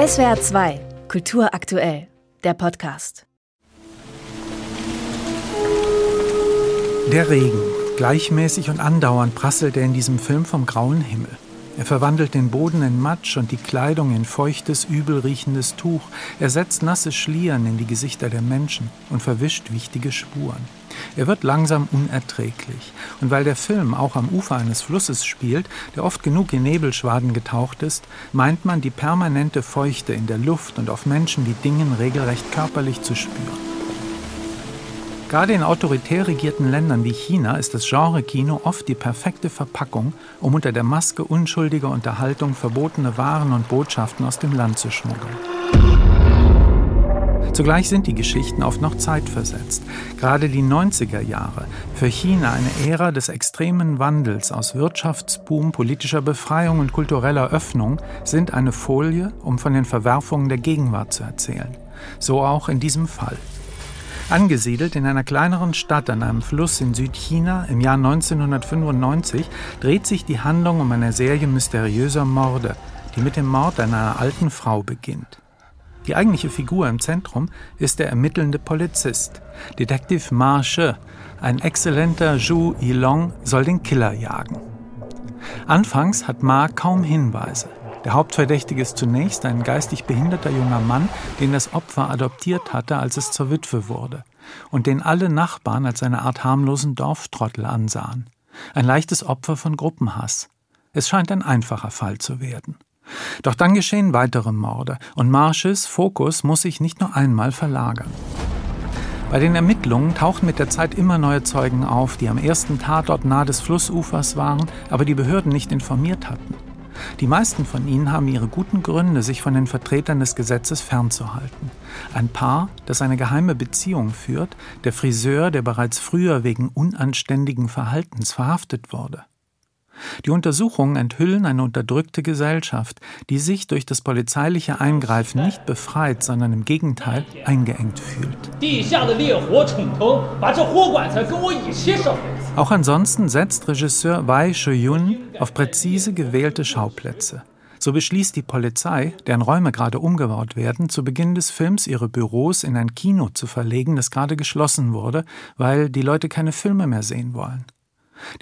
SWR 2, Kultur aktuell, der Podcast. Der Regen. Gleichmäßig und andauernd prasselt er in diesem Film vom grauen Himmel. Er verwandelt den Boden in Matsch und die Kleidung in feuchtes, übel riechendes Tuch. Er setzt nasse Schlieren in die Gesichter der Menschen und verwischt wichtige Spuren. Er wird langsam unerträglich. Und weil der Film auch am Ufer eines Flusses spielt, der oft genug in Nebelschwaden getaucht ist, meint man die permanente Feuchte in der Luft und auf Menschen wie Dingen regelrecht körperlich zu spüren. Gerade in autoritär regierten Ländern wie China ist das Genre-Kino oft die perfekte Verpackung, um unter der Maske unschuldiger Unterhaltung verbotene Waren und Botschaften aus dem Land zu schmuggeln. Zugleich sind die Geschichten oft noch zeitversetzt. Gerade die 90er Jahre, für China eine Ära des extremen Wandels aus Wirtschaftsboom, politischer Befreiung und kultureller Öffnung, sind eine Folie, um von den Verwerfungen der Gegenwart zu erzählen. So auch in diesem Fall. Angesiedelt in einer kleineren Stadt an einem Fluss in Südchina im Jahr 1995 dreht sich die Handlung um eine Serie mysteriöser Morde, die mit dem Mord einer alten Frau beginnt. Die eigentliche Figur im Zentrum ist der ermittelnde Polizist. Detektiv Ma She, ein exzellenter Zhu Yilong, soll den Killer jagen. Anfangs hat Ma kaum Hinweise. Der Hauptverdächtige ist zunächst ein geistig behinderter junger Mann, den das Opfer adoptiert hatte, als es zur Witwe wurde, und den alle Nachbarn als eine Art harmlosen Dorftrottel ansahen. Ein leichtes Opfer von Gruppenhass. Es scheint ein einfacher Fall zu werden. Doch dann geschehen weitere Morde, und Marshes Fokus muss sich nicht nur einmal verlagern. Bei den Ermittlungen tauchen mit der Zeit immer neue Zeugen auf, die am ersten Tatort nahe des Flussufers waren, aber die Behörden nicht informiert hatten. Die meisten von ihnen haben ihre guten Gründe, sich von den Vertretern des Gesetzes fernzuhalten. Ein Paar, das eine geheime Beziehung führt, der Friseur, der bereits früher wegen unanständigen Verhaltens verhaftet wurde. Die Untersuchungen enthüllen eine unterdrückte Gesellschaft, die sich durch das polizeiliche Eingreifen nicht befreit, sondern im Gegenteil eingeengt fühlt. Auch ansonsten setzt Regisseur Wei Shuyun auf präzise gewählte Schauplätze. So beschließt die Polizei, deren Räume gerade umgebaut werden, zu Beginn des Films ihre Büros in ein Kino zu verlegen, das gerade geschlossen wurde, weil die Leute keine Filme mehr sehen wollen.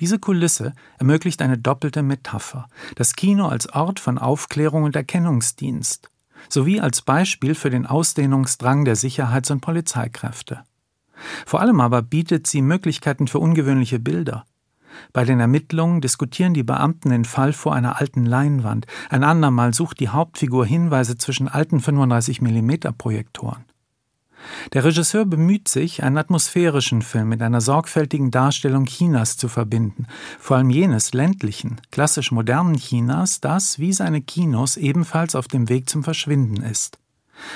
Diese Kulisse ermöglicht eine doppelte Metapher. Das Kino als Ort von Aufklärung und Erkennungsdienst, sowie als Beispiel für den Ausdehnungsdrang der Sicherheits- und Polizeikräfte. Vor allem aber bietet sie Möglichkeiten für ungewöhnliche Bilder. Bei den Ermittlungen diskutieren die Beamten den Fall vor einer alten Leinwand. Ein andermal sucht die Hauptfigur Hinweise zwischen alten 35 mm Projektoren. Der Regisseur bemüht sich, einen atmosphärischen Film mit einer sorgfältigen Darstellung Chinas zu verbinden, vor allem jenes ländlichen, klassisch modernen Chinas, das, wie seine Kinos, ebenfalls auf dem Weg zum Verschwinden ist.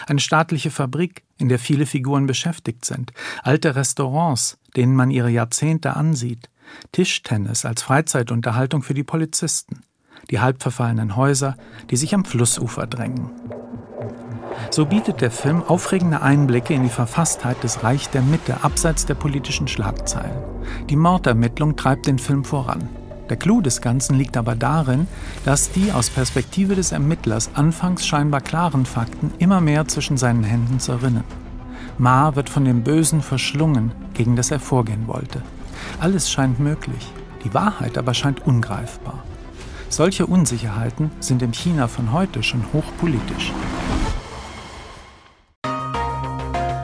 Eine staatliche Fabrik, in der viele Figuren beschäftigt sind, alte Restaurants, denen man ihre Jahrzehnte ansieht, Tischtennis als Freizeitunterhaltung für die Polizisten, die halbverfallenen Häuser, die sich am Flussufer drängen. So bietet der Film aufregende Einblicke in die Verfasstheit des Reich der Mitte abseits der politischen Schlagzeilen. Die Mordermittlung treibt den Film voran. Der Clou des Ganzen liegt aber darin, dass die aus Perspektive des Ermittlers anfangs scheinbar klaren Fakten immer mehr zwischen seinen Händen zerrinnen. Ma wird von dem Bösen verschlungen, gegen das er vorgehen wollte. Alles scheint möglich, die Wahrheit aber scheint ungreifbar. Solche Unsicherheiten sind im China von heute schon hochpolitisch.